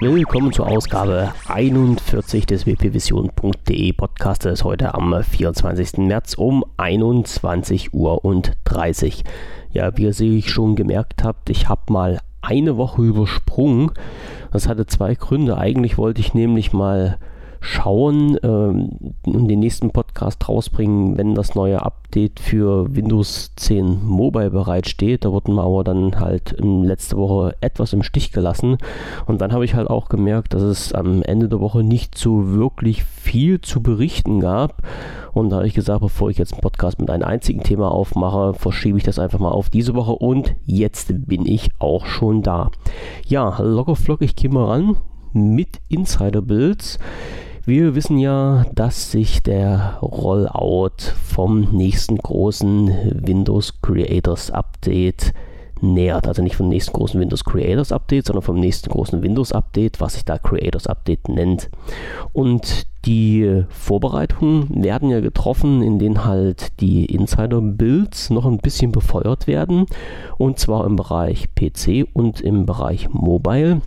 Willkommen zur Ausgabe 41 des wpvision.de Podcastes heute am 24. März um 21 Uhr und 30. Ja, wie ihr sich schon gemerkt habt, ich habe mal eine Woche übersprungen. Das hatte zwei Gründe. Eigentlich wollte ich nämlich mal schauen ähm, und den nächsten Podcast rausbringen, wenn das neue Update für Windows 10 Mobile bereitsteht. Da wurden wir aber dann halt letzte Woche etwas im Stich gelassen. Und dann habe ich halt auch gemerkt, dass es am Ende der Woche nicht so wirklich viel zu berichten gab. Und da habe ich gesagt, bevor ich jetzt einen Podcast mit einem einzigen Thema aufmache, verschiebe ich das einfach mal auf diese Woche. Und jetzt bin ich auch schon da. Ja, locker flock, ich gehe mal ran mit Insider-Builds. Wir wissen ja, dass sich der Rollout vom nächsten großen Windows Creators Update nähert. Also nicht vom nächsten großen Windows Creators Update, sondern vom nächsten großen Windows Update, was sich da Creators Update nennt. Und die Vorbereitungen werden ja getroffen, in denen halt die Insider-Builds noch ein bisschen befeuert werden. Und zwar im Bereich PC und im Bereich Mobile.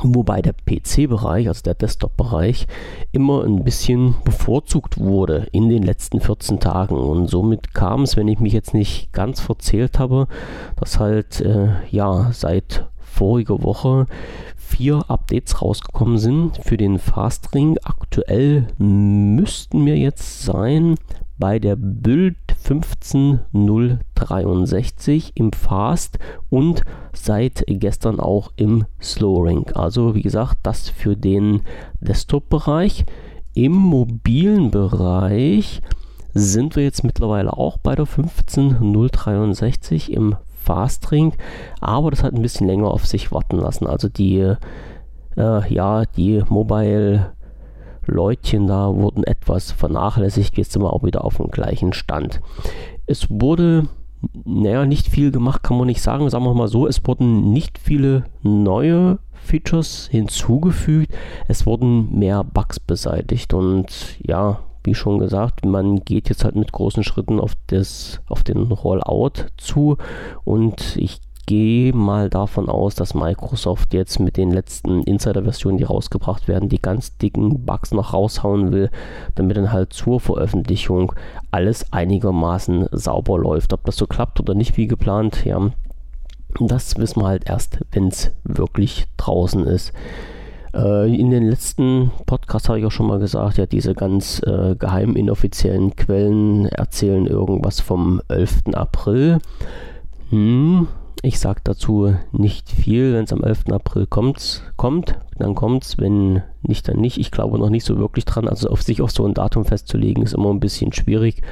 Wobei der PC-Bereich, also der Desktop-Bereich, immer ein bisschen bevorzugt wurde in den letzten 14 Tagen. Und somit kam es, wenn ich mich jetzt nicht ganz verzählt habe, dass halt äh, ja seit voriger Woche vier Updates rausgekommen sind für den Fastring. Aktuell müssten mir jetzt sein bei der Build 15063 im Fast und seit gestern auch im Slowring. Also wie gesagt, das für den Desktop-Bereich. Im mobilen Bereich sind wir jetzt mittlerweile auch bei der 15063 im Fastring, aber das hat ein bisschen länger auf sich warten lassen. Also die, äh, ja, die Mobile Leutchen da wurden etwas vernachlässigt. Jetzt sind wir auch wieder auf dem gleichen Stand. Es wurde, naja, nicht viel gemacht, kann man nicht sagen. Sagen wir mal so, es wurden nicht viele neue Features hinzugefügt. Es wurden mehr Bugs beseitigt und ja, wie schon gesagt, man geht jetzt halt mit großen Schritten auf, das, auf den Rollout zu und ich gehe mal davon aus, dass Microsoft jetzt mit den letzten Insider-Versionen, die rausgebracht werden, die ganz dicken Bugs noch raushauen will, damit dann halt zur Veröffentlichung alles einigermaßen sauber läuft. Ob das so klappt oder nicht wie geplant, ja, das wissen wir halt erst, wenn es wirklich draußen ist. Äh, in den letzten Podcasts habe ich auch schon mal gesagt, ja, diese ganz äh, geheimen, inoffiziellen Quellen erzählen irgendwas vom 11. April. Hm, ich sage dazu nicht viel. Wenn es am 11. April kommt, kommt dann kommt es. Wenn nicht, dann nicht. Ich glaube noch nicht so wirklich dran. Also auf sich auf so ein Datum festzulegen, ist immer ein bisschen schwierig.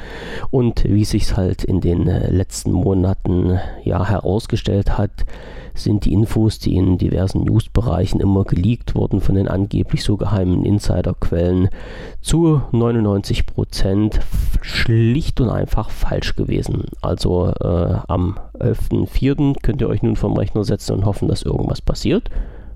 Und wie sich halt in den äh, letzten Monaten ja herausgestellt hat, sind die Infos, die in diversen Newsbereichen immer geleakt wurden von den angeblich so geheimen Insiderquellen, zu 99% schlicht und einfach falsch gewesen. Also äh, am 11.04. könnt ihr euch nun vom Rechner setzen und hoffen, dass irgendwas passiert.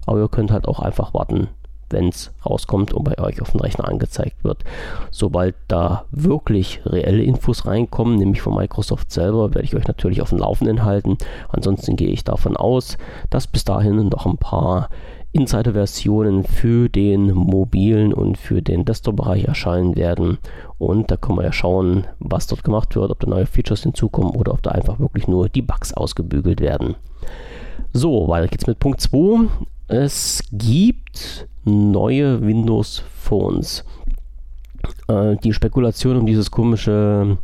Aber ihr könnt halt auch einfach warten, wenn es rauskommt und bei euch auf dem Rechner angezeigt wird. Sobald da wirklich reelle Infos reinkommen, nämlich von Microsoft selber, werde ich euch natürlich auf dem Laufenden halten. Ansonsten gehe ich davon aus, dass bis dahin noch ein paar Insider-Versionen für den mobilen und für den Desktop-Bereich erscheinen werden. Und da können wir ja schauen, was dort gemacht wird, ob da neue Features hinzukommen oder ob da einfach wirklich nur die Bugs ausgebügelt werden. So, weiter geht's mit Punkt 2. Es gibt neue Windows Phones. Äh, die Spekulation um dieses komische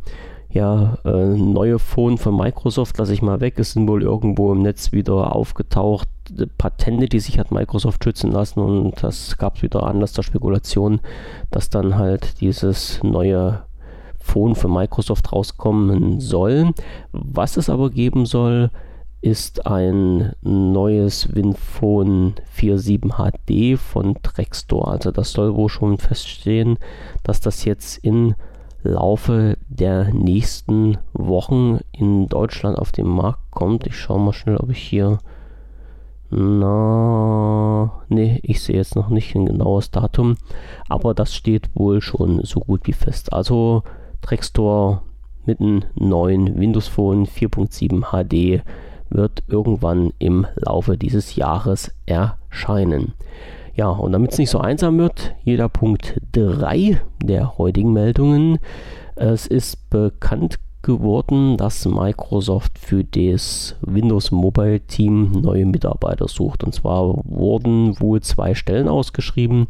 ja, äh, neue Phone von Microsoft lasse ich mal weg. Es sind wohl irgendwo im Netz wieder aufgetaucht Patente, die sich hat Microsoft schützen lassen und das gab es wieder Anlass der Spekulation, dass dann halt dieses neue Phone von Microsoft rauskommen soll. Was es aber geben soll, ist ein neues WinPhone 47 HD von Drextor. Also das soll wohl schon feststehen, dass das jetzt im Laufe der nächsten Wochen in Deutschland auf den Markt kommt. Ich schaue mal schnell, ob ich hier... Na, nee, ich sehe jetzt noch nicht ein genaues Datum, aber das steht wohl schon so gut wie fest. Also Drextor mit einem neuen Windows Phone 4.7 HD wird irgendwann im Laufe dieses Jahres erscheinen. Ja, und damit es nicht so einsam wird, jeder Punkt 3 der heutigen Meldungen. Es ist bekannt geworden, dass Microsoft für das Windows Mobile Team neue Mitarbeiter sucht. Und zwar wurden wohl zwei Stellen ausgeschrieben,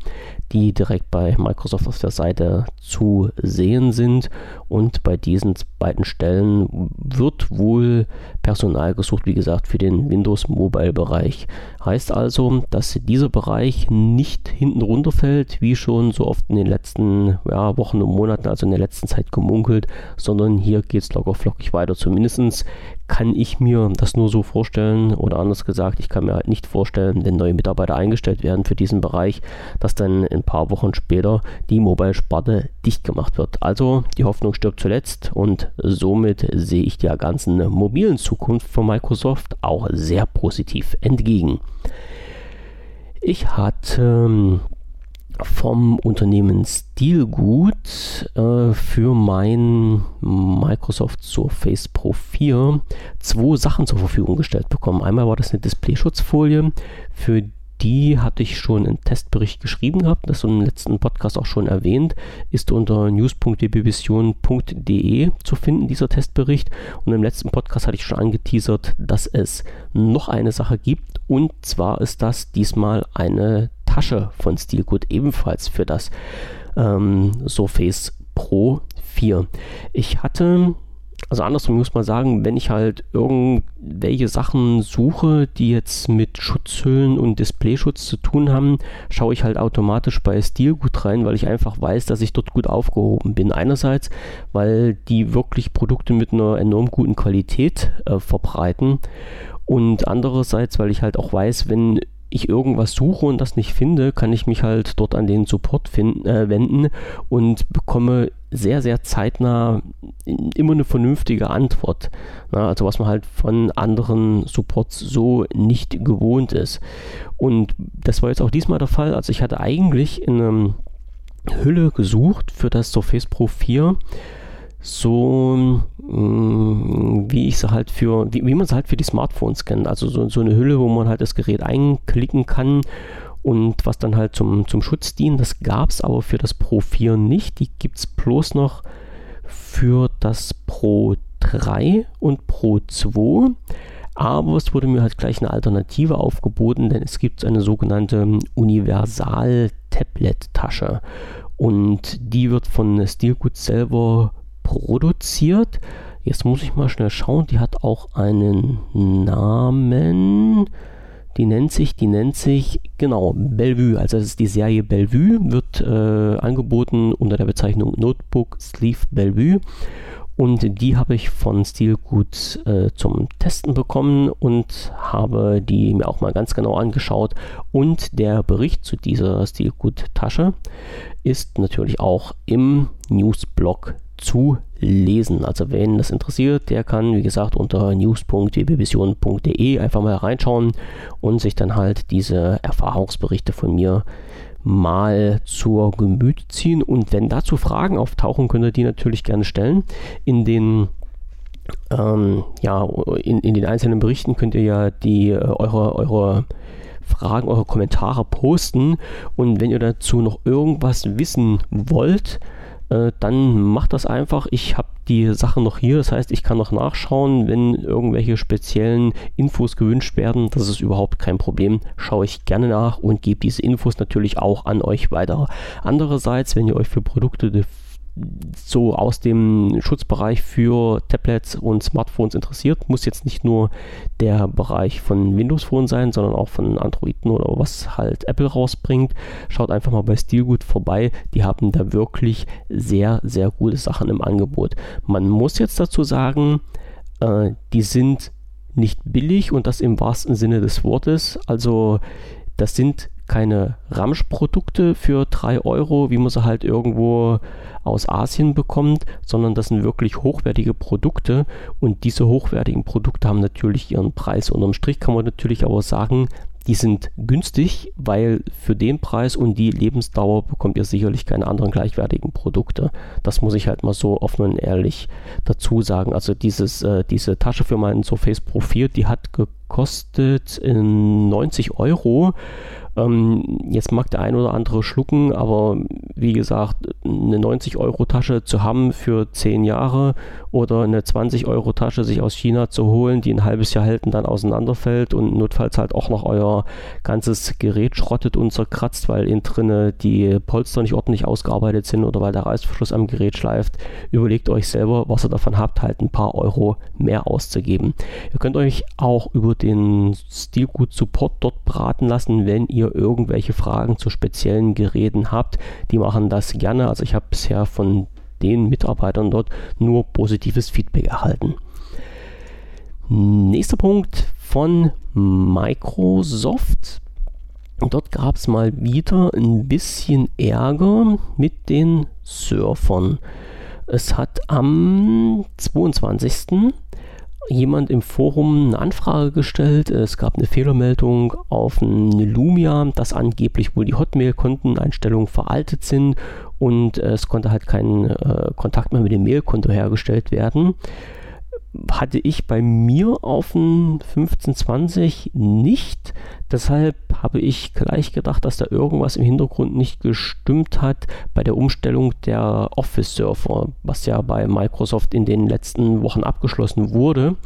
die direkt bei Microsoft auf der Seite zu sehen sind. Und bei diesen beiden Stellen wird wohl Personal gesucht, wie gesagt, für den Windows Mobile Bereich. Heißt also, dass dieser Bereich nicht hinten runterfällt, wie schon so oft in den letzten ja, Wochen und Monaten, also in der letzten Zeit gemunkelt, sondern hier geht es locker flockig weiter. Zumindest kann ich mir das nur so vorstellen oder anders gesagt, ich kann mir halt nicht vorstellen, wenn neue Mitarbeiter eingestellt werden für diesen Bereich, dass dann ein paar Wochen später die Mobile-Sparte dicht gemacht wird. Also die Hoffnung stirbt zuletzt und somit sehe ich der ganzen mobilen Zukunft von Microsoft auch sehr positiv entgegen. Ich hatte ähm, vom Unternehmen Stilgut äh, für mein Microsoft Surface Pro 4 zwei Sachen zur Verfügung gestellt bekommen. Einmal war das eine Displayschutzfolie, für die hatte ich schon einen Testbericht geschrieben gehabt, das im letzten Podcast auch schon erwähnt, ist unter news.dbvision.de zu finden, dieser Testbericht. Und im letzten Podcast hatte ich schon angeteasert, dass es noch eine Sache gibt und zwar ist das diesmal eine Tasche von Stilgut ebenfalls für das ähm, Surface Pro 4. Ich hatte also andersrum muss man sagen, wenn ich halt irgendwelche Sachen suche, die jetzt mit Schutzhüllen und Displayschutz zu tun haben, schaue ich halt automatisch bei Stilgut rein, weil ich einfach weiß, dass ich dort gut aufgehoben bin. Einerseits, weil die wirklich Produkte mit einer enorm guten Qualität äh, verbreiten und andererseits, weil ich halt auch weiß, wenn ich irgendwas suche und das nicht finde, kann ich mich halt dort an den Support finden, äh, wenden und bekomme sehr, sehr zeitnah immer eine vernünftige Antwort. Na, also was man halt von anderen Supports so nicht gewohnt ist. Und das war jetzt auch diesmal der Fall. Also ich hatte eigentlich eine Hülle gesucht für das Surface Pro 4 so mm, wie ich sie halt für, wie, wie man sie halt für die Smartphones kennt. Also so, so eine Hülle, wo man halt das Gerät einklicken kann und was dann halt zum, zum Schutz dient. Das gab es aber für das Pro 4 nicht. Die gibt es bloß noch für das Pro 3 und Pro 2. Aber es wurde mir halt gleich eine Alternative aufgeboten, denn es gibt eine sogenannte Universal-Tablet-Tasche. Und die wird von Steelgood selber produziert. Jetzt muss ich mal schnell schauen. Die hat auch einen Namen. Die nennt sich, die nennt sich, genau, Bellevue. Also das ist die Serie Bellevue, wird äh, angeboten unter der Bezeichnung Notebook Sleeve Bellevue. Und die habe ich von Stilgut äh, zum Testen bekommen und habe die mir auch mal ganz genau angeschaut. Und der Bericht zu dieser Stilgut-Tasche ist natürlich auch im Newsblog zu lesen. Also wen das interessiert, der kann, wie gesagt, unter news.wbvision.de einfach mal reinschauen und sich dann halt diese Erfahrungsberichte von mir mal zur Gemüte ziehen. Und wenn dazu Fragen auftauchen, könnt ihr die natürlich gerne stellen. In den, ähm, ja, in, in den einzelnen Berichten könnt ihr ja die, äh, eure, eure Fragen, eure Kommentare posten. Und wenn ihr dazu noch irgendwas wissen wollt, äh, dann macht das einfach. Ich habe die Sachen noch hier, das heißt, ich kann noch nachschauen, wenn irgendwelche speziellen Infos gewünscht werden. Das ist überhaupt kein Problem. Schaue ich gerne nach und gebe diese Infos natürlich auch an euch weiter. Andererseits, wenn ihr euch für Produkte so aus dem Schutzbereich für Tablets und Smartphones interessiert. Muss jetzt nicht nur der Bereich von Windows Phone sein, sondern auch von Androiden oder was halt Apple rausbringt. Schaut einfach mal bei Steelgood vorbei. Die haben da wirklich sehr, sehr gute Sachen im Angebot. Man muss jetzt dazu sagen, äh, die sind nicht billig und das im wahrsten Sinne des Wortes. Also das sind keine Ramsch-Produkte für 3 Euro, wie man sie halt irgendwo aus Asien bekommt, sondern das sind wirklich hochwertige Produkte und diese hochwertigen Produkte haben natürlich ihren Preis. Unterm Strich kann man natürlich aber sagen, die sind günstig, weil für den Preis und die Lebensdauer bekommt ihr sicherlich keine anderen gleichwertigen Produkte. Das muss ich halt mal so offen und ehrlich dazu sagen. Also dieses, äh, diese Tasche für mein Surface Pro 4, die hat gekostet 90 Euro ähm, jetzt mag der ein oder andere schlucken, aber wie gesagt, eine 90-Euro-Tasche zu haben für 10 Jahre oder eine 20-Euro-Tasche sich aus China zu holen, die ein halbes Jahr hält und dann auseinanderfällt und notfalls halt auch noch euer ganzes Gerät schrottet und zerkratzt, weil innen drinne die Polster nicht ordentlich ausgearbeitet sind oder weil der Reißverschluss am Gerät schleift, überlegt euch selber, was ihr davon habt, halt ein paar Euro mehr auszugeben. Ihr könnt euch auch über den Stilgut Support dort beraten lassen, wenn ihr irgendwelche Fragen zu speziellen Geräten habt, die machen das gerne. Also ich habe bisher von den Mitarbeitern dort nur positives Feedback erhalten. Nächster Punkt von Microsoft. Dort gab es mal wieder ein bisschen Ärger mit den Surfern. Es hat am 22 jemand im Forum eine Anfrage gestellt. Es gab eine Fehlermeldung auf eine Lumia, dass angeblich wohl die Hotmail-Konteneinstellungen veraltet sind und es konnte halt kein äh, Kontakt mehr mit dem Mailkonto hergestellt werden hatte ich bei mir auf dem 1520 nicht. Deshalb habe ich gleich gedacht, dass da irgendwas im Hintergrund nicht gestimmt hat bei der Umstellung der Office-Server, was ja bei Microsoft in den letzten Wochen abgeschlossen wurde.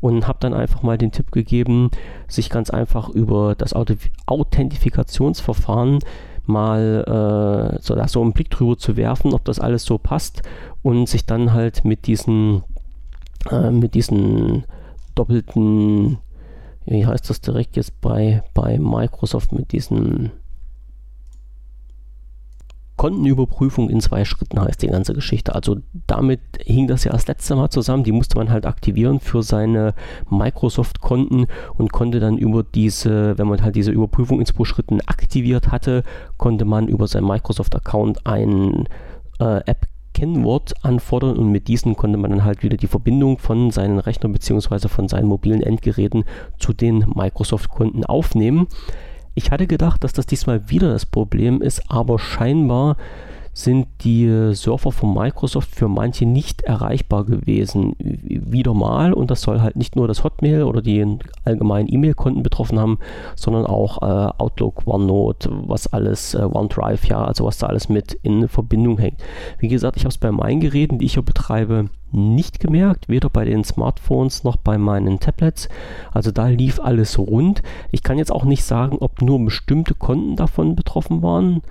Und habe dann einfach mal den Tipp gegeben, sich ganz einfach über das Authentifikationsverfahren mal äh, so, da so einen Blick drüber zu werfen, ob das alles so passt und sich dann halt mit diesen äh, mit diesen doppelten, wie heißt das direkt jetzt bei, bei Microsoft, mit diesen Kontenüberprüfung in zwei Schritten heißt die ganze Geschichte. Also damit hing das ja das letzte Mal zusammen. Die musste man halt aktivieren für seine Microsoft-Konten und konnte dann über diese, wenn man halt diese Überprüfung in zwei Schritten aktiviert hatte, konnte man über seinen Microsoft-Account ein äh, App Kennwort anfordern und mit diesen konnte man dann halt wieder die Verbindung von seinen Rechnern bzw. von seinen mobilen Endgeräten zu den Microsoft-Konten aufnehmen. Ich hatte gedacht, dass das diesmal wieder das Problem ist, aber scheinbar sind die Server von Microsoft für manche nicht erreichbar gewesen. Wieder mal, und das soll halt nicht nur das Hotmail oder die allgemeinen E-Mail-Konten betroffen haben, sondern auch äh, Outlook, OneNote, was alles, äh, OneDrive, ja, also was da alles mit in Verbindung hängt. Wie gesagt, ich habe es bei meinen Geräten, die ich hier betreibe, nicht gemerkt, weder bei den Smartphones noch bei meinen Tablets. Also da lief alles rund. Ich kann jetzt auch nicht sagen, ob nur bestimmte Konten davon betroffen waren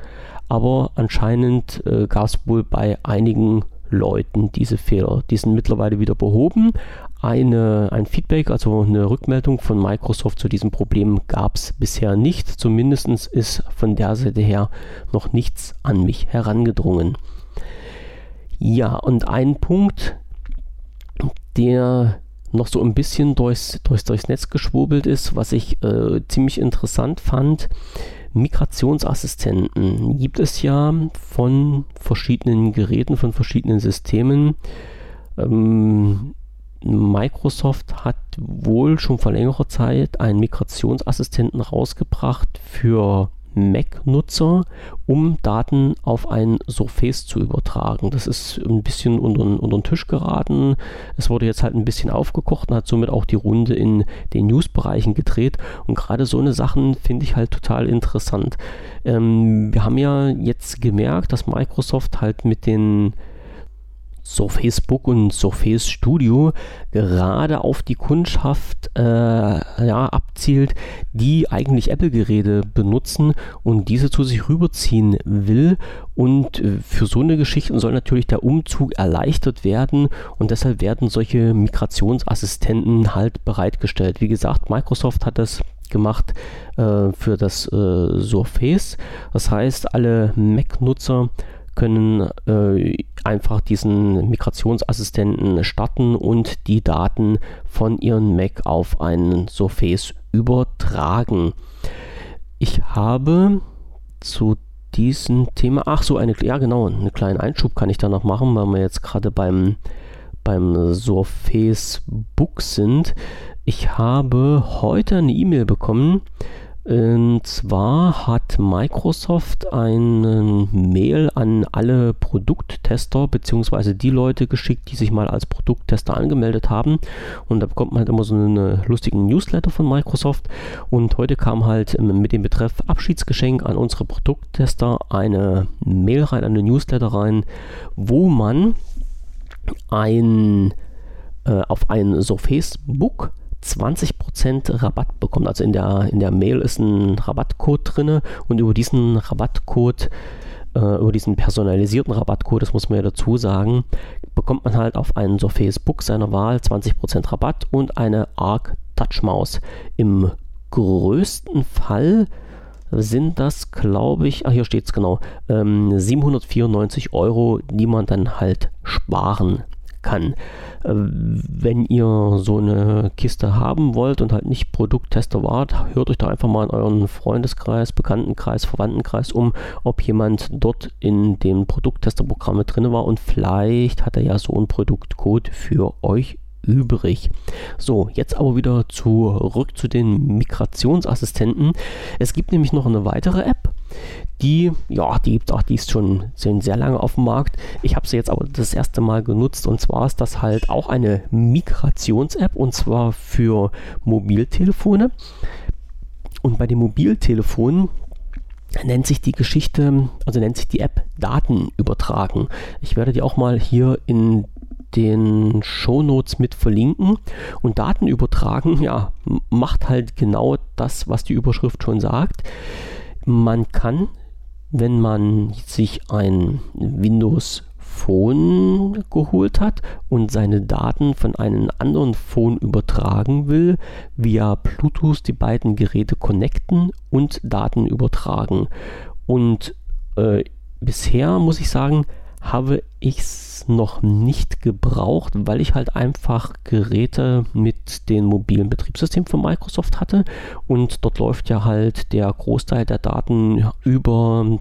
aber anscheinend äh, gab es wohl bei einigen Leuten diese Fehler. Die sind mittlerweile wieder behoben. Eine, ein Feedback, also eine Rückmeldung von Microsoft zu diesem Problem gab es bisher nicht. Zumindest ist von der Seite her noch nichts an mich herangedrungen. Ja, und ein Punkt, der noch so ein bisschen durchs, durchs, durchs Netz geschwurbelt ist, was ich äh, ziemlich interessant fand, Migrationsassistenten gibt es ja von verschiedenen Geräten, von verschiedenen Systemen. Ähm, Microsoft hat wohl schon vor längerer Zeit einen Migrationsassistenten rausgebracht für Mac-Nutzer, um Daten auf ein Surface zu übertragen. Das ist ein bisschen unter, unter den Tisch geraten. Es wurde jetzt halt ein bisschen aufgekocht und hat somit auch die Runde in den News-Bereichen gedreht. Und gerade so eine Sachen finde ich halt total interessant. Ähm, wir haben ja jetzt gemerkt, dass Microsoft halt mit den Surface Book und Surface Studio gerade auf die Kundschaft äh, ja, abzielt, die eigentlich Apple-Geräte benutzen und diese zu sich rüberziehen will. Und äh, für so eine Geschichte soll natürlich der Umzug erleichtert werden und deshalb werden solche Migrationsassistenten halt bereitgestellt. Wie gesagt, Microsoft hat das gemacht äh, für das äh, Surface. Das heißt, alle Mac-Nutzer können äh, einfach diesen Migrationsassistenten starten und die Daten von ihren Mac auf einen Surface übertragen. Ich habe zu diesem Thema, ach so, eine, ja genau, einen kleinen Einschub kann ich da noch machen, weil wir jetzt gerade beim, beim Surface Book sind. Ich habe heute eine E-Mail bekommen Und zwar hat Microsoft eine Mail an alle Produkttester bzw. die Leute geschickt, die sich mal als Produkttester angemeldet haben. Und da bekommt man halt immer so einen lustigen Newsletter von Microsoft. Und heute kam halt mit dem Betreff Abschiedsgeschenk an unsere Produkttester eine Mail rein, eine Newsletter rein, wo man ein äh, auf ein Surface Book 20% Rabatt bekommt. Also in der, in der Mail ist ein Rabattcode drin und über diesen Rabattcode, äh, über diesen personalisierten Rabattcode, das muss man ja dazu sagen, bekommt man halt auf einen Surface Book seiner Wahl 20% Rabatt und eine Arc Touch Maus. Im größten Fall sind das, glaube ich, ah, hier steht es genau, ähm, 794 Euro, die man dann halt sparen kann. Äh, wenn ihr so eine Kiste haben wollt und halt nicht Produkttester wart, hört euch da einfach mal in euren Freundeskreis, Bekanntenkreis, Verwandtenkreis um, ob jemand dort in dem Produkttesterprogramm drin war und vielleicht hat er ja so einen Produktcode für euch übrig. So, jetzt aber wieder zurück zu den Migrationsassistenten. Es gibt nämlich noch eine weitere App, die, ja, die gibt auch, die ist schon sehr lange auf dem Markt. Ich habe sie jetzt aber das erste Mal genutzt und zwar ist das halt auch eine Migrations-App und zwar für Mobiltelefone. Und bei den Mobiltelefonen nennt sich die Geschichte, also nennt sich die App Daten übertragen. Ich werde die auch mal hier in den Shownotes mit verlinken. Und Daten übertragen, ja, macht halt genau das, was die Überschrift schon sagt. Man kann, wenn man sich ein Windows Phone geholt hat und seine Daten von einem anderen Phone übertragen will, via Bluetooth die beiden Geräte connecten und Daten übertragen. Und äh, bisher muss ich sagen, habe ich es noch nicht gebraucht, weil ich halt einfach Geräte mit dem mobilen Betriebssystem von Microsoft hatte. Und dort läuft ja halt der Großteil der Daten über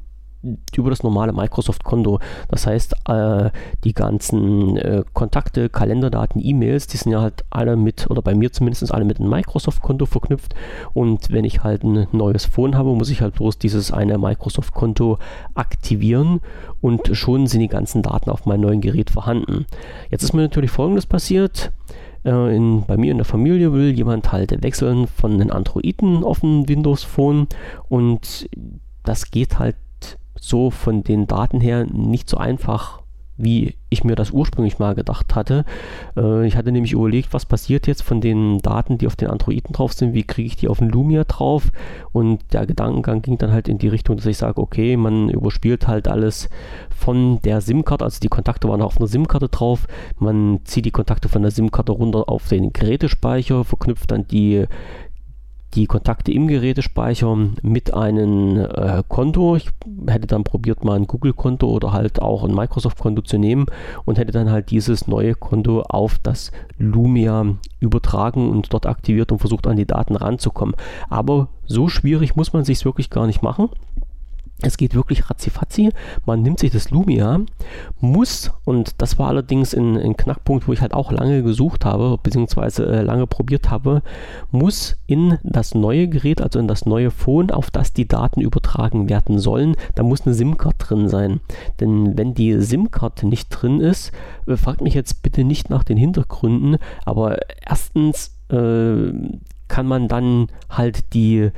über das normale Microsoft-Konto. Das heißt, äh, die ganzen äh, Kontakte, Kalenderdaten, E-Mails, die sind ja halt alle mit, oder bei mir zumindest alle mit einem Microsoft-Konto verknüpft. Und wenn ich halt ein neues Phone habe, muss ich halt bloß dieses eine Microsoft-Konto aktivieren und schon sind die ganzen Daten auf meinem neuen Gerät vorhanden. Jetzt ist mir natürlich Folgendes passiert. Äh, in, bei mir in der Familie will jemand halt wechseln von einem Androiden auf ein Windows Phone und das geht halt so von den Daten her nicht so einfach, wie ich mir das ursprünglich mal gedacht hatte. Äh, ich hatte nämlich überlegt, was passiert jetzt von den Daten, die auf den Androiden drauf sind, wie kriege ich die auf den Lumia drauf? Und der Gedankengang ging dann halt in die Richtung, dass ich sage, okay, man überspielt halt alles von der SIM-Karte, also die Kontakte waren auf einer SIM-Karte drauf, man zieht die Kontakte von der SIM-Karte runter auf den Gerätespeicher, verknüpft dann die die Kontakte im Gerätespeicher mit einem äh, Konto. Ich hätte dann probiert, mal ein Google-Konto oder halt auch ein Microsoft-Konto zu nehmen und hätte dann halt dieses neue Konto auf das Lumia übertragen und dort aktiviert und versucht, an die Daten ranzukommen. Aber so schwierig muss man sich wirklich gar nicht machen. Es geht wirklich ratzifatzi. Man nimmt sich das Lumia, muss, und das war allerdings ein, Knackpunkt, wo ich halt auch lange gesucht habe, beziehungsweise äh, lange probiert habe, muss in das neue Gerät, also in das neue Phone, auf das die Daten übertragen werden sollen, da muss eine SIM-Card drin sein. Denn wenn die SIM-Card nicht drin ist, äh, fragt mich jetzt bitte nicht nach den Hintergründen, aber erstens äh, kann man dann halt die,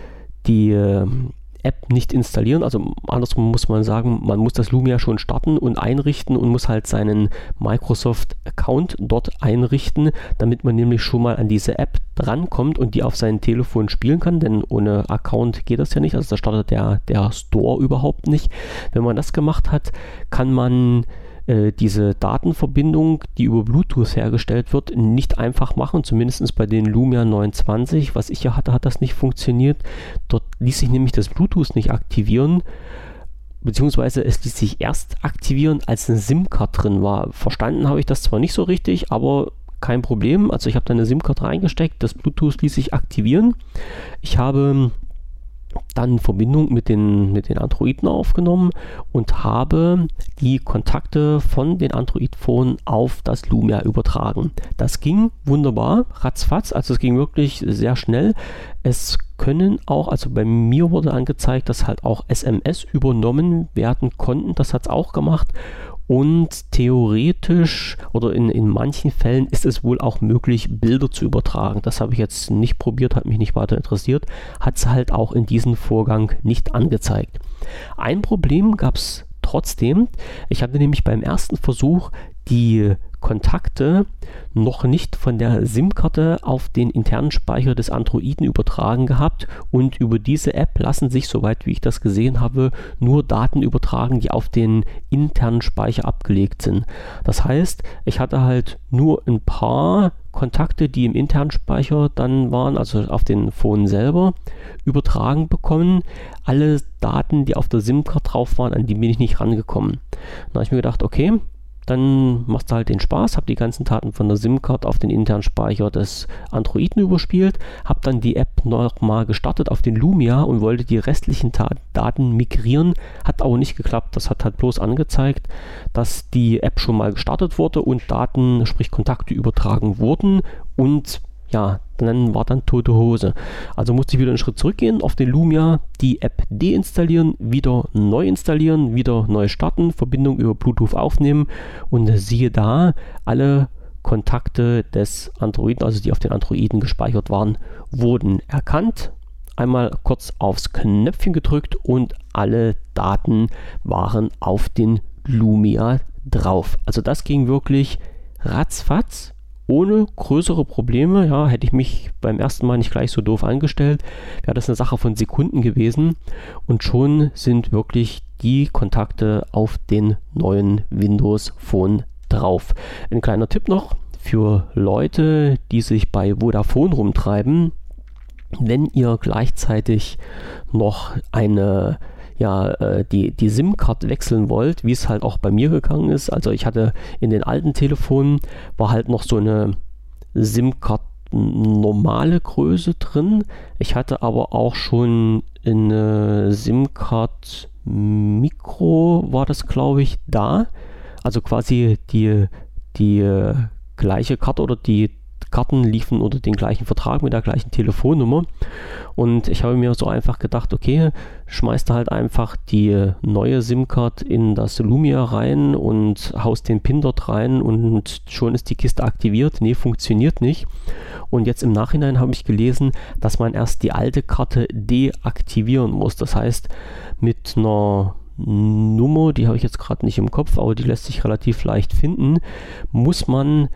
die ähm, App nicht installieren. Also andersrum muss man sagen, man muss das Lumia schon starten und einrichten und muss halt seinen Microsoft-Account dort einrichten, damit man nämlich schon mal an diese App drankommt und die auf sein Telefon spielen kann, denn ohne Account geht das ja nicht. Also da startet der, der Store überhaupt nicht. Wenn man das gemacht hat, kann man äh, diese Datenverbindung, die über Bluetooth hergestellt wird, nicht einfach machen. Zumindest bei den Lumia 29, was ich ja hatte, hat das nicht funktioniert. Dort ließ sich nämlich das Bluetooth nicht aktivieren beziehungsweise es ließ sich erst aktivieren, als eine SIM-Card drin war. Verstanden habe ich das zwar nicht so richtig, aber kein Problem. Also ich habe da eine SIM-Card reingesteckt, das Bluetooth ließ sich aktivieren. Ich habe dann Verbindung mit den, mit den Androiden aufgenommen und habe die Kontakte von den Android-Phone auf das Lumia übertragen. Das ging wunderbar, ratzfatz, also es ging wirklich sehr schnell. Es können auch, also bei mir wurde angezeigt, dass halt auch SMS übernommen werden konnten. Das hat es auch gemacht. Und theoretisch oder in, in manchen Fällen ist es wohl auch möglich, Bilder zu übertragen. Das habe ich jetzt nicht probiert, hat mich nicht weiter interessiert. Hat es halt auch in diesem Vorgang nicht angezeigt. Ein Problem gab es trotzdem. Ich hatte nämlich beim ersten Versuch die Kontakte noch nicht von der SIM-Karte auf den internen Speicher des Androiden übertragen gehabt und über diese App lassen sich, soweit wie ich das gesehen habe, nur Daten übertragen, die auf den internen Speicher abgelegt sind. Das heißt, ich hatte halt nur ein paar Kontakte, die im internen Speicher dann waren, also auf den Phone selber, übertragen bekommen. Alle Daten, die auf der SIM-Karte drauf waren, an die bin ich nicht rangekommen. Da habe ich mir gedacht, okay, dann machst du halt den Spaß, hab die ganzen Daten von der SIM-Card auf den internen Speicher des Androiden überspielt, hab dann die App nochmal gestartet auf den Lumia und wollte die restlichen Daten migrieren, hat aber nicht geklappt. Das hat halt bloß angezeigt, dass die App schon mal gestartet wurde und Daten, sprich Kontakte übertragen wurden und ja, dann war dann tote Hose. Also musste ich wieder einen Schritt zurückgehen, auf den Lumia die App deinstallieren, wieder neu installieren, wieder neu starten, Verbindung über Bluetooth aufnehmen und siehe da, alle Kontakte des Androiden, also die auf den Androiden gespeichert waren, wurden erkannt. Einmal kurz aufs Knöpfchen gedrückt und alle Daten waren auf den Lumia drauf. Also das ging wirklich ratzfatz ohne größere Probleme. Ja, hätte ich mich beim ersten Mal nicht gleich so doof angestellt, wäre das eine Sache von Sekunden gewesen. Und schon sind wirklich die Kontakte auf den neuen Windows Phone drauf. Ein kleiner Tipp noch für Leute, die sich bei Vodafone rumtreiben. Wenn ihr gleichzeitig noch eine ja äh, die, die SIM-Card wechseln wollt, wie es halt auch bei mir gegangen ist. Also ich hatte in den alten Telefonen war halt noch so eine SIM-Card normale Größe drin. Ich hatte aber auch schon eine SIM-Card Micro war das glaube ich da. Also quasi die, die äh, gleiche Karte oder die Karten liefen unter den gleichen Vertrag mit der gleichen Telefonnummer. Und ich habe mir so einfach gedacht, okay, schmeißt halt einfach die neue SIM-Card in das Lumia rein und haust den PIN dort rein und schon ist die Kiste aktiviert. Nee, funktioniert nicht. Und jetzt im Nachhinein habe ich gelesen, dass man erst die alte Karte deaktivieren muss. Das heißt, mit einer Nummer, die habe ich jetzt gerade nicht im Kopf, aber die lässt sich relativ leicht finden, muss man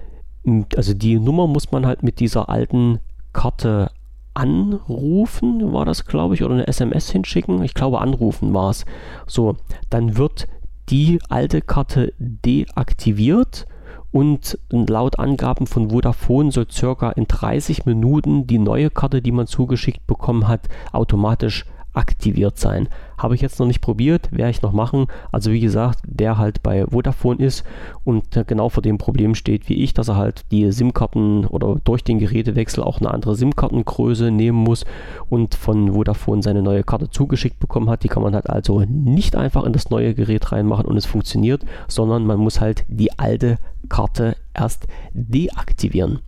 also die Nummer muss man halt mit dieser alten Karte anrufen, war das, glaube ich, oder eine SMS hinschicken. Ich glaube, anrufen war es. So, dann wird die alte Karte deaktiviert und laut Angaben von Vodafone soll circa in 30 Minuten die neue Karte, die man zugeschickt bekommen hat, automatisch aktiviert sein. Habe ich jetzt noch nicht probiert, werde ich noch machen. Also wie gesagt, wer halt bei Vodafone ist und genau vor dem Problem steht wie ich, dass er halt die SIM-Karten oder durch den Gerätewechsel auch eine andere SIM-Kartengröße nehmen muss und von Vodafone seine neue Karte zugeschickt bekommen hat, die kann man halt also nicht einfach in das neue Gerät reinmachen und es funktioniert, sondern man muss halt die alte Karte erst deaktivieren.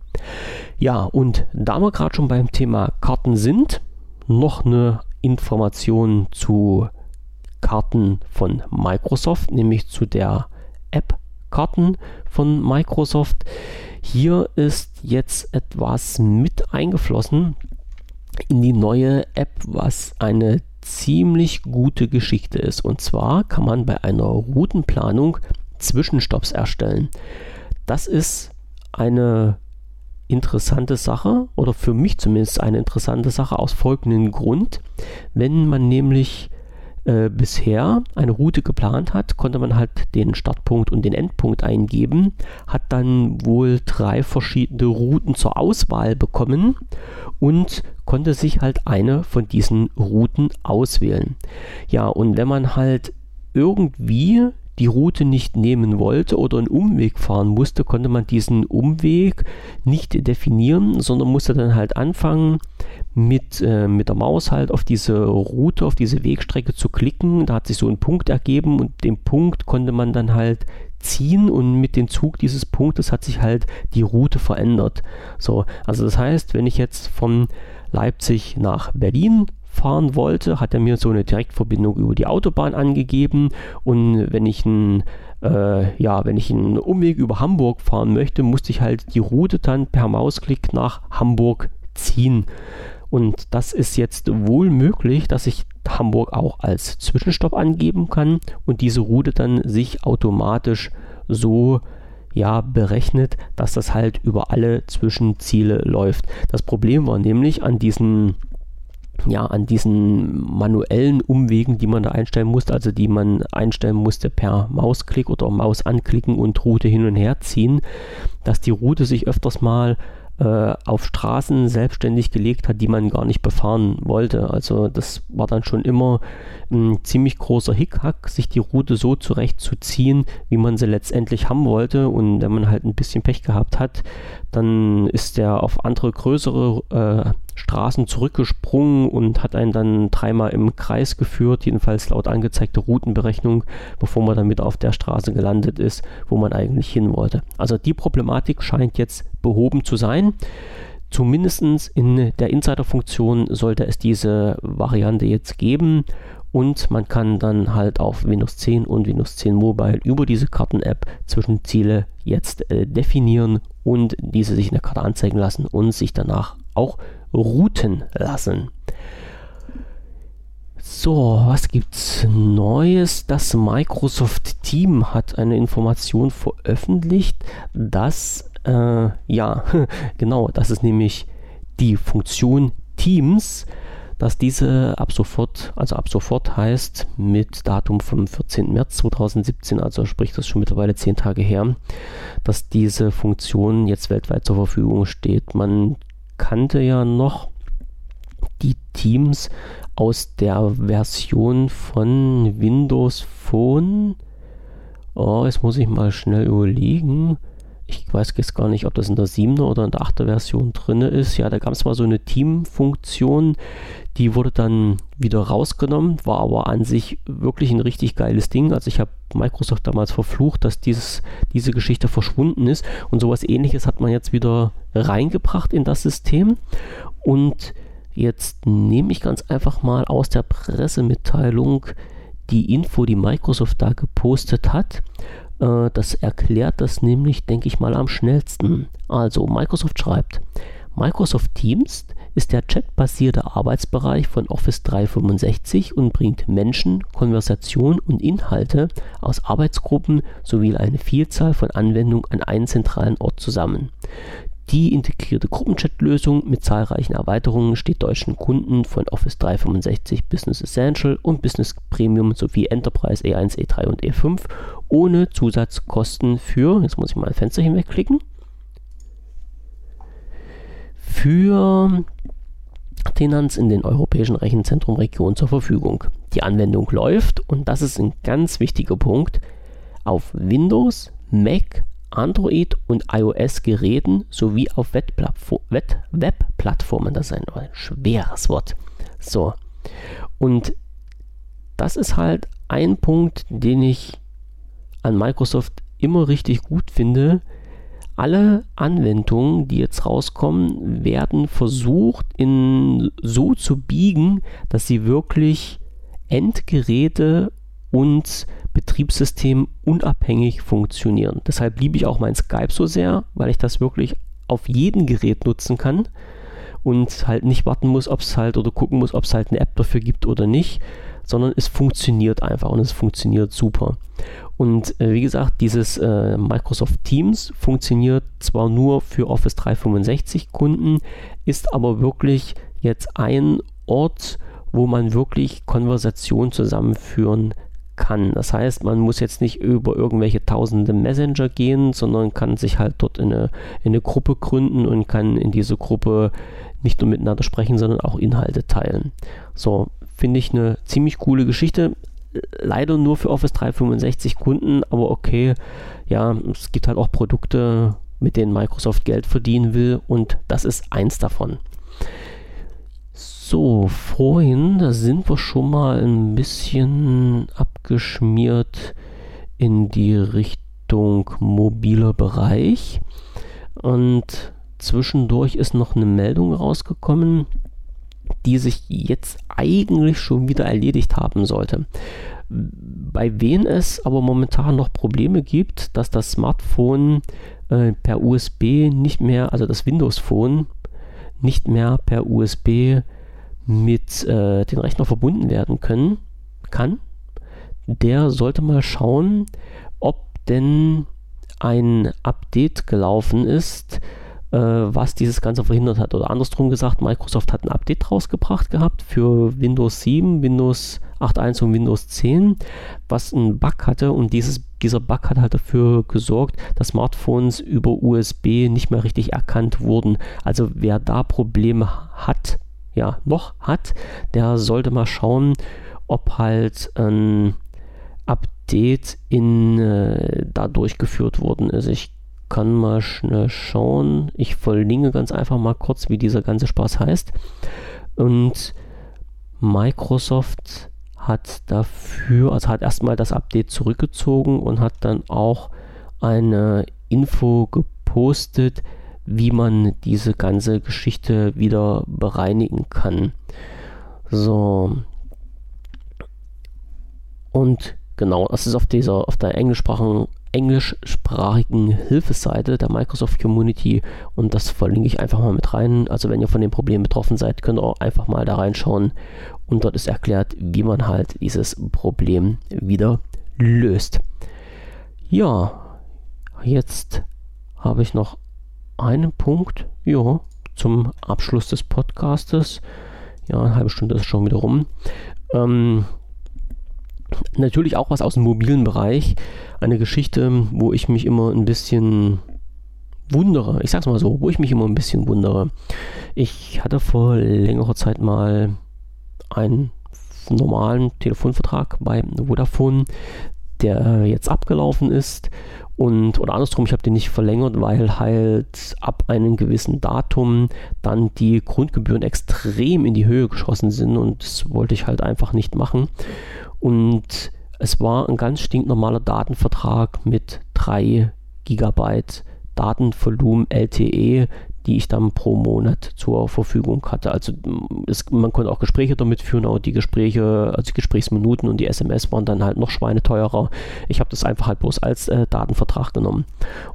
Ja, und da wir gerade schon beim Thema Karten sind, noch eine Informationen zu Karten von Microsoft, nämlich zu der App Karten von Microsoft. Hier ist jetzt etwas mit eingeflossen in die neue App, was eine ziemlich gute Geschichte ist. Und zwar kann man bei einer Routenplanung Zwischenstopps erstellen. Das ist eine interessante Sache oder für mich zumindest eine interessante Sache aus folgendem Grund. Wenn man nämlich äh, bisher eine Route geplant hat, konnte man halt den Startpunkt und den Endpunkt eingeben, hat dann wohl drei verschiedene Routen zur Auswahl bekommen und konnte sich halt eine von diesen Routen auswählen. Ja, und wenn man halt irgendwie die Route nicht nehmen wollte oder einen Umweg fahren musste, konnte man diesen Umweg nicht definieren, sondern musste dann halt anfangen, mit, äh, mit der Maus halt auf diese Route, auf diese Wegstrecke zu klicken. Da hat sich so ein Punkt ergeben und den Punkt konnte man dann halt ziehen und mit dem Zug dieses Punktes hat sich halt die Route verändert. So, also das heißt, wenn ich jetzt von Leipzig nach Berlin fahren wollte, hat er mir so eine Direktverbindung über die Autobahn angegeben und wenn ich einen äh, ja, wenn ich einen Umweg über Hamburg fahren möchte, musste ich halt die Route dann per Mausklick nach Hamburg ziehen. Und das ist jetzt wohl möglich, dass ich Hamburg auch als Zwischenstopp angeben kann und diese Route dann sich automatisch so ja berechnet, dass das halt über alle Zwischenziele läuft. Das Problem war nämlich an diesen ja, an diesen manuellen Umwegen, die man da einstellen musste, also die man einstellen musste per Mausklick oder Maus anklicken und Route hin und her ziehen, dass die Route sich öfters mal äh, auf Straßen selbstständig gelegt hat, die man gar nicht befahren wollte. Also das war dann schon immer ein ziemlich großer Hickhack, sich die Route so zurechtzuziehen, wie man sie letztendlich haben wollte. Und wenn man halt ein bisschen Pech gehabt hat, dann ist der auf andere größere äh, Straßen zurückgesprungen und hat einen dann dreimal im Kreis geführt, jedenfalls laut angezeigter Routenberechnung, bevor man dann wieder auf der Straße gelandet ist, wo man eigentlich hin wollte. Also die Problematik scheint jetzt behoben zu sein. Zumindest in der Insider-Funktion sollte es diese Variante jetzt geben und man kann dann halt auf Windows 10 und Windows 10 Mobile über diese Karten-App Zwischenziele jetzt äh, definieren und diese sich in der Karte anzeigen lassen und sich danach auch routen lassen. So, was gibt's Neues? Das Microsoft Team hat eine Information veröffentlicht, dass, äh, ja, genau, das ist nämlich die Funktion Teams, dass diese ab sofort, also ab sofort heißt mit Datum vom 14. März 2017, also sprich das schon mittlerweile zehn Tage her, dass diese Funktion jetzt weltweit zur Verfügung steht. Man kannte ja noch die Teams aus der Version von Windows Phone. Oh, jetzt muss ich mal schnell überlegen. Ich weiß jetzt gar nicht, ob das in der 7er oder in der 8er Version drin ist. Ja, da gab es mal so eine Team-Funktion, die wurde dann wieder rausgenommen, war aber an sich wirklich ein richtig geiles Ding. Also ich habe Microsoft damals verflucht, dass dieses, diese Geschichte verschwunden ist und sowas ähnliches hat man jetzt wieder reingebracht in das System. Und jetzt nehme ich ganz einfach mal aus der Pressemitteilung die Info, die Microsoft da gepostet hat. Äh, das erklärt das nämlich, denke ich mal, am schnellsten. Also Microsoft schreibt, Microsoft Teams ist der chatbasierte Arbeitsbereich von Office 365 und bringt Menschen, Konversation und Inhalte aus Arbeitsgruppen sowie eine Vielzahl von Anwendungen an einen zentralen Ort zusammen. Die integrierte Gruppenchat-Lösung mit zahlreichen Erweiterungen steht deutschen Kunden von Office 365 Business Essential und Business Premium sowie Enterprise E1, E3 und E5 ohne Zusatzkosten für, jetzt muss ich mal ein Fenster hinwegklicken, für Tenants in den europäischen Rechenzentrumregionen zur Verfügung. Die Anwendung läuft, und das ist ein ganz wichtiger Punkt, auf Windows, Mac, Android und iOS-Geräten sowie auf Webplattformen. Das ist ein schweres Wort. So. Und das ist halt ein Punkt, den ich an Microsoft immer richtig gut finde, alle Anwendungen, die jetzt rauskommen, werden versucht in so zu biegen, dass sie wirklich Endgeräte und Betriebssystem unabhängig funktionieren. Deshalb liebe ich auch mein Skype so sehr, weil ich das wirklich auf jedem Gerät nutzen kann und halt nicht warten muss, ob es halt oder gucken muss, ob es halt eine App dafür gibt oder nicht, sondern es funktioniert einfach und es funktioniert super. Und äh, wie gesagt, dieses äh, Microsoft Teams funktioniert zwar nur für Office 365 Kunden, ist aber wirklich jetzt ein Ort, wo man wirklich Konversationen zusammenführen kann. Das heißt, man muss jetzt nicht über irgendwelche tausende Messenger gehen, sondern kann sich halt dort in eine, in eine Gruppe gründen und kann in diese Gruppe nicht nur miteinander sprechen, sondern auch Inhalte teilen. So, finde ich eine ziemlich coole Geschichte leider nur für Office 365 Kunden, aber okay, ja, es gibt halt auch Produkte, mit denen Microsoft Geld verdienen will und das ist eins davon. So, vorhin, da sind wir schon mal ein bisschen abgeschmiert in die Richtung mobiler Bereich. Und zwischendurch ist noch eine Meldung rausgekommen, die sich jetzt eigentlich schon wieder erledigt haben sollte. Bei wen es aber momentan noch Probleme gibt, dass das Smartphone äh, per USB nicht mehr, also das Windows Phone nicht mehr per USB mit äh, den Rechner verbunden werden können, kann, der sollte mal schauen, ob denn ein Update gelaufen ist, äh, was dieses Ganze verhindert hat. Oder andersrum gesagt, Microsoft hat ein Update rausgebracht gehabt für Windows 7, Windows 8.1 und Windows 10, was einen Bug hatte und dieses, dieser Bug hat halt dafür gesorgt, dass Smartphones über USB nicht mehr richtig erkannt wurden. Also wer da Probleme hat, ja, noch hat, der sollte mal schauen, ob halt ein Update in, äh, da durchgeführt worden ist. Ich kann mal schnell schauen. Ich verlinke ganz einfach mal kurz, wie dieser ganze Spaß heißt. Und Microsoft hat dafür, also hat erstmal das Update zurückgezogen und hat dann auch eine Info gepostet, wie man diese ganze Geschichte wieder bereinigen kann. So. Und genau, das ist auf dieser, auf der englischsprachigen, englischsprachigen Hilfeseite der Microsoft Community und das verlinke ich einfach mal mit rein. Also wenn ihr von dem Problem betroffen seid, könnt ihr auch einfach mal da reinschauen und dort ist erklärt, wie man halt dieses Problem wieder löst. Ja, jetzt habe ich noch einen Punkt, ja, zum Abschluss des Podcastes. Ja, eine halbe Stunde ist schon wieder rum. Ähm, natürlich auch was aus dem mobilen Bereich. Eine Geschichte, wo ich mich immer ein bisschen wundere. Ich sag's mal so, wo ich mich immer ein bisschen wundere. Ich hatte vor längerer Zeit mal einen normalen Telefonvertrag bei Vodafone, der jetzt abgelaufen ist und, oder andersrum, ich habe den nicht verlängert, weil halt ab einem gewissen Datum dann die Grundgebühren extrem in die Höhe geschossen sind und das wollte ich halt einfach nicht machen. Und es war ein ganz stinknormaler Datenvertrag mit 3 Gigabyte Datenvolumen LTE, die ich dann pro Monat zur Verfügung hatte. Also es, man konnte auch Gespräche damit führen, aber die Gespräche, also die Gesprächsminuten und die SMS waren dann halt noch schweineteurer. Ich habe das einfach halt bloß als äh, Datenvertrag genommen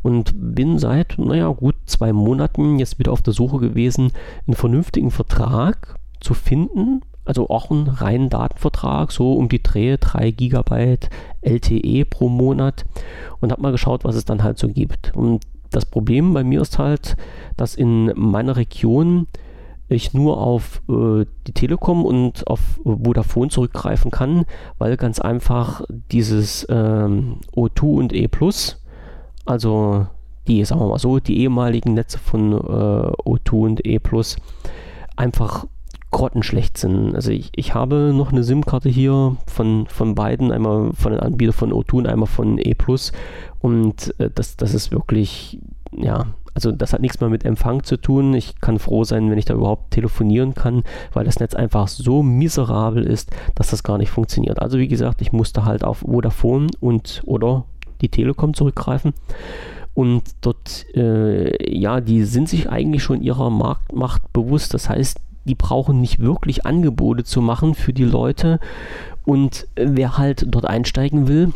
und bin seit, naja, gut zwei Monaten jetzt wieder auf der Suche gewesen, einen vernünftigen Vertrag zu finden, also auch einen reinen Datenvertrag, so um die Dreh 3 GB LTE pro Monat und habe mal geschaut, was es dann halt so gibt. Und das Problem bei mir ist halt, dass in meiner Region ich nur auf äh, die Telekom und auf Vodafone zurückgreifen kann, weil ganz einfach dieses ähm, O2 und E also die, sagen wir mal so, die ehemaligen Netze von äh, O2 und E einfach grottenschlecht sind. Also ich, ich habe noch eine SIM-Karte hier von, von beiden, einmal von den Anbietern von O2 und einmal von E und äh, das, das ist wirklich, ja, also das hat nichts mehr mit Empfang zu tun. Ich kann froh sein, wenn ich da überhaupt telefonieren kann, weil das Netz einfach so miserabel ist, dass das gar nicht funktioniert. Also wie gesagt, ich musste halt auf Vodafone und oder die Telekom zurückgreifen. Und dort, äh, ja, die sind sich eigentlich schon ihrer Marktmacht bewusst. Das heißt, die brauchen nicht wirklich Angebote zu machen für die Leute. Und wer halt dort einsteigen will,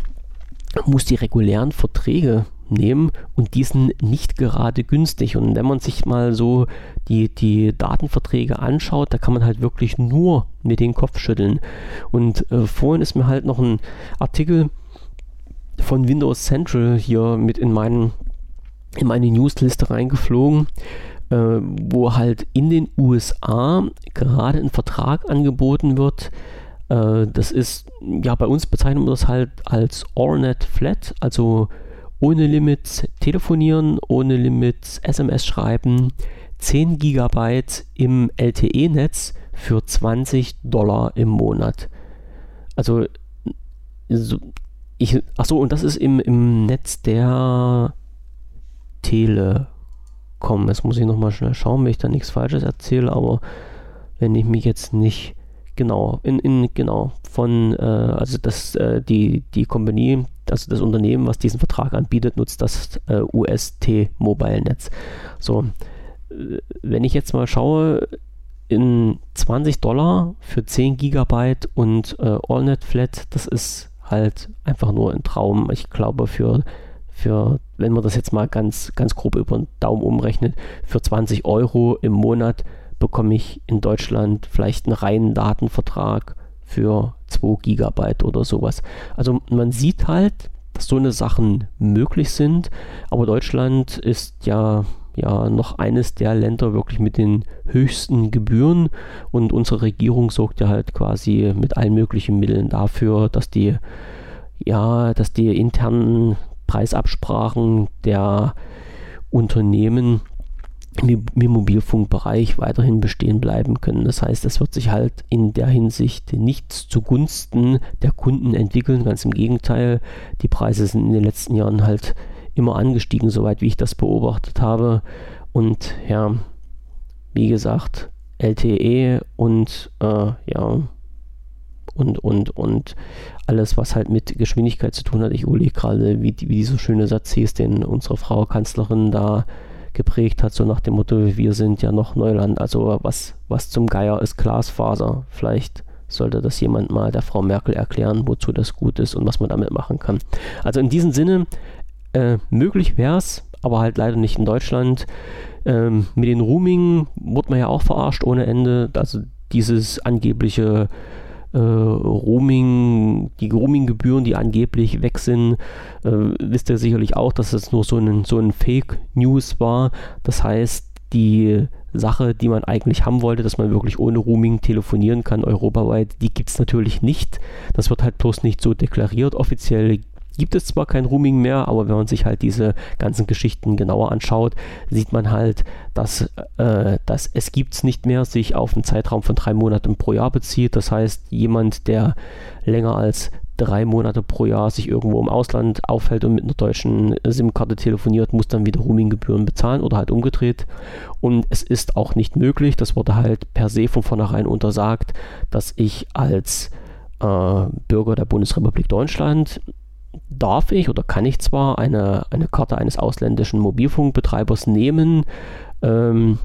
muss die regulären Verträge nehmen und die sind nicht gerade günstig. Und wenn man sich mal so die, die Datenverträge anschaut, da kann man halt wirklich nur mit den Kopf schütteln. Und äh, vorhin ist mir halt noch ein Artikel von Windows Central hier mit in, meinen, in meine Newsliste reingeflogen, äh, wo halt in den USA gerade ein Vertrag angeboten wird, äh, das ist, ja, bei uns bezeichnen wir das halt als Ornet Flat, also ohne Limits telefonieren, ohne Limits SMS schreiben, 10 GB im LTE-Netz für 20 Dollar im Monat. Also so, ich, achso, und das ist im, im Netz der Telekom. Jetzt muss ich nochmal schnell schauen, wenn ich da nichts Falsches erzähle, aber wenn ich mich jetzt nicht genau, in, in genau, von, äh, also das, äh, die, die Company, also das Unternehmen, was diesen Vertrag anbietet, nutzt das äh, UST Mobile Netz. So, äh, wenn ich jetzt mal schaue, in 20 Dollar für 10 Gigabyte und äh, AllNet Flat, das ist halt einfach nur ein Traum. Ich glaube, für, für, wenn man das jetzt mal ganz, ganz grob über den Daumen umrechnet, für 20 Euro im Monat bekomme ich in Deutschland vielleicht einen reinen Datenvertrag für 2 Gigabyte oder sowas. Also man sieht halt, dass so eine Sachen möglich sind, aber Deutschland ist ja ja noch eines der Länder wirklich mit den höchsten Gebühren und unsere Regierung sorgt ja halt quasi mit allen möglichen Mitteln dafür, dass die ja, dass die internen Preisabsprachen der Unternehmen im Mobilfunkbereich weiterhin bestehen bleiben können. Das heißt, es wird sich halt in der Hinsicht nichts zugunsten der Kunden entwickeln. Ganz im Gegenteil, die Preise sind in den letzten Jahren halt immer angestiegen, soweit wie ich das beobachtet habe. Und ja, wie gesagt, LTE und äh, ja, und, und, und alles, was halt mit Geschwindigkeit zu tun hat. Ich überlege gerade, wie, wie dieser schöne Satz hieß, den unsere Frau Kanzlerin da geprägt hat, so nach dem Motto, wir sind ja noch Neuland. Also was, was zum Geier ist Glasfaser. Vielleicht sollte das jemand mal der Frau Merkel erklären, wozu das gut ist und was man damit machen kann. Also in diesem Sinne, äh, möglich wäre es, aber halt leider nicht in Deutschland. Ähm, mit den Rooming wurde man ja auch verarscht ohne Ende. Also dieses angebliche äh, Roaming, die Roaming-Gebühren, die angeblich weg sind, äh, wisst ihr sicherlich auch, dass es nur so ein, so ein Fake News war. Das heißt, die Sache, die man eigentlich haben wollte, dass man wirklich ohne Roaming telefonieren kann, europaweit, die gibt es natürlich nicht. Das wird halt bloß nicht so deklariert. Offiziell gibt es zwar kein Rooming mehr, aber wenn man sich halt diese ganzen Geschichten genauer anschaut, sieht man halt, dass, äh, dass es gibt's nicht mehr sich auf einen Zeitraum von drei Monaten pro Jahr bezieht. Das heißt, jemand, der länger als drei Monate pro Jahr sich irgendwo im Ausland aufhält und mit einer deutschen SIM-Karte telefoniert, muss dann wieder Roaming-Gebühren bezahlen oder halt umgedreht. Und es ist auch nicht möglich, das wurde halt per se von vornherein untersagt, dass ich als äh, Bürger der Bundesrepublik Deutschland darf ich oder kann ich zwar eine, eine Karte eines ausländischen Mobilfunkbetreibers nehmen, ähm,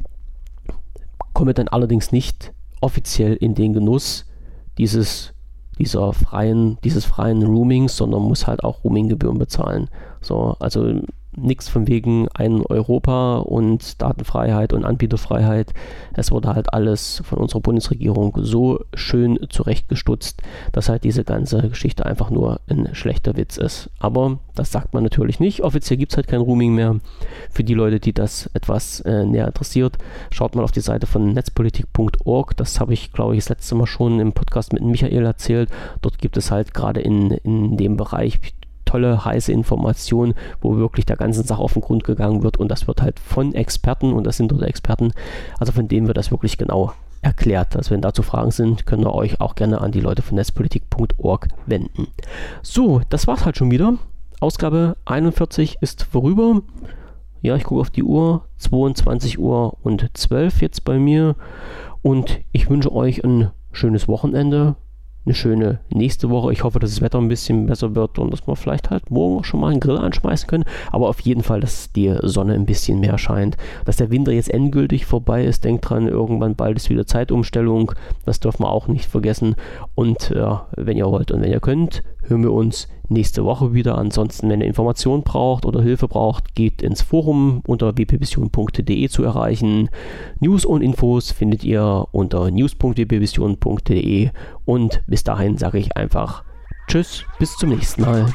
komme dann allerdings nicht offiziell in den Genuss dieses, dieser freien, dieses freien Roamings, sondern muss halt auch Roaminggebühren bezahlen. So, also nichts von wegen ein Europa und Datenfreiheit und Anbieterfreiheit. Es wurde halt alles von unserer Bundesregierung so schön zurechtgestutzt, dass halt diese ganze Geschichte einfach nur ein schlechter Witz ist. Aber das sagt man natürlich nicht. Offiziell gibt es halt kein Rooming mehr. Für die Leute, die das etwas äh, näher interessiert, schaut mal auf die Seite von netzpolitik.org. Das habe ich, glaube ich, das letzte Mal schon im Podcast mit Michael erzählt. Dort gibt es halt gerade in, in dem Bereich tolle, heiße Information, wo wirklich der ganzen Sache auf den Grund gegangen wird und das wird halt von Experten und das sind dort Experten, also von denen wird das wirklich genau erklärt. Also wenn dazu Fragen sind, könnt ihr euch auch gerne an die Leute von netzpolitik.org wenden. So, das war's halt schon wieder. Ausgabe 41 ist vorüber. Ja, ich gucke auf die Uhr. 22 Uhr und 12 jetzt bei mir. Und ich wünsche euch ein schönes Wochenende eine schöne nächste Woche. Ich hoffe, dass das Wetter ein bisschen besser wird und dass wir vielleicht halt morgen auch schon mal einen Grill anschmeißen können. Aber auf jeden Fall, dass die Sonne ein bisschen mehr scheint. Dass der Winter jetzt endgültig vorbei ist. Denkt dran, irgendwann bald ist wieder Zeitumstellung. Das dürfen wir auch nicht vergessen. Und ja, wenn ihr wollt und wenn ihr könnt, hören wir uns nächste Woche wieder. Ansonsten, wenn ihr Informationen braucht oder Hilfe braucht, geht ins Forum unter wpvision.de zu erreichen. News und Infos findet ihr unter news.wpvision.de und bis dahin sage ich einfach Tschüss, bis zum nächsten Mal.